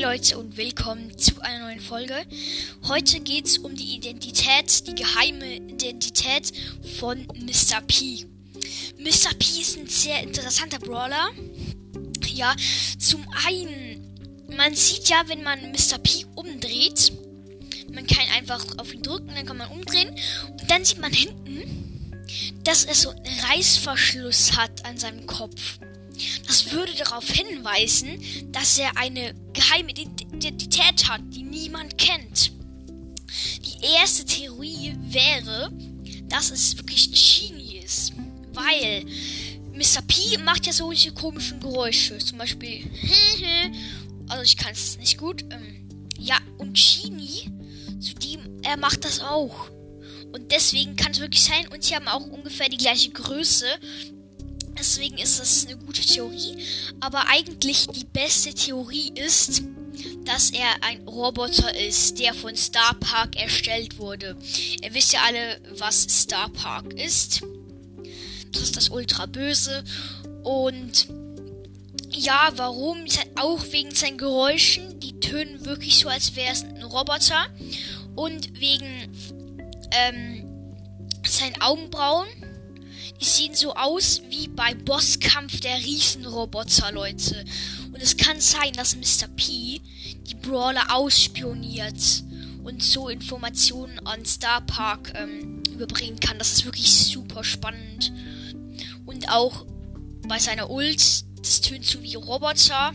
Leute und willkommen zu einer neuen Folge. Heute geht es um die Identität, die geheime Identität von Mr. P. Mr. P ist ein sehr interessanter Brawler. Ja, zum einen, man sieht ja, wenn man Mr. P umdreht, man kann einfach auf ihn drücken, dann kann man umdrehen und dann sieht man hinten, dass er so einen Reißverschluss hat an seinem Kopf. Das würde darauf hinweisen, dass er eine geheime Identität hat, die niemand kennt. Die erste Theorie wäre, dass es wirklich Genie ist. Weil Mr. P macht ja solche komischen Geräusche. Zum Beispiel. also ich kann es nicht gut. Ähm, ja, und Genie, zudem, er macht das auch. Und deswegen kann es wirklich sein, und sie haben auch ungefähr die gleiche Größe. Deswegen ist das eine gute Theorie. Aber eigentlich die beste Theorie ist, dass er ein Roboter ist, der von Star Park erstellt wurde. Ihr wisst ja alle, was Star Park ist. Das ist das Ultra Böse. Und ja, warum? Auch wegen seinen Geräuschen. Die tönen wirklich so, als wäre es ein Roboter. Und wegen ähm, seinen Augenbrauen die sehen so aus wie bei Bosskampf der Riesenroboter, Leute. Und es kann sein, dass Mr. P die Brawler ausspioniert und so Informationen an Star Park ähm, überbringen kann. Das ist wirklich super spannend. Und auch bei seiner Ult, das tönt so wie Roboter.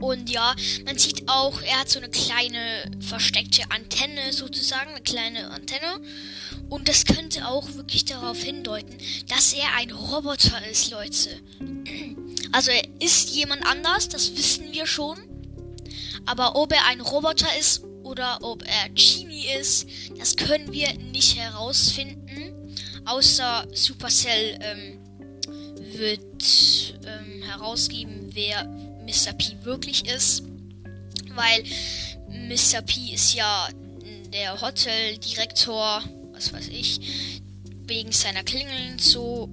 Und ja, man sieht auch, er hat so eine kleine versteckte Antenne sozusagen, eine kleine Antenne. Und das könnte auch wirklich darauf hindeuten, dass er ein Roboter ist, Leute. Also er ist jemand anders, das wissen wir schon. Aber ob er ein Roboter ist oder ob er Genie ist, das können wir nicht herausfinden. Außer Supercell ähm, wird ähm, herausgeben, wer Mr. P wirklich ist. Weil Mr. P ist ja der Hoteldirektor was weiß ich, wegen seiner Klingeln so.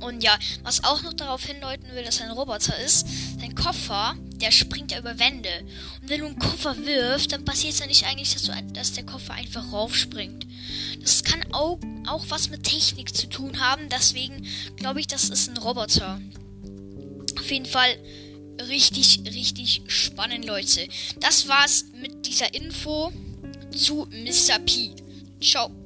Und ja, was auch noch darauf hindeuten will, dass er ein Roboter ist, sein Koffer, der springt ja über Wände. Und wenn du einen Koffer wirfst, dann passiert es ja nicht eigentlich, dass, du, dass der Koffer einfach raufspringt. Das kann auch, auch was mit Technik zu tun haben, deswegen glaube ich, das ist ein Roboter. Auf jeden Fall richtig, richtig spannend, Leute. Das war's mit dieser Info zu Mr. P. Ciao.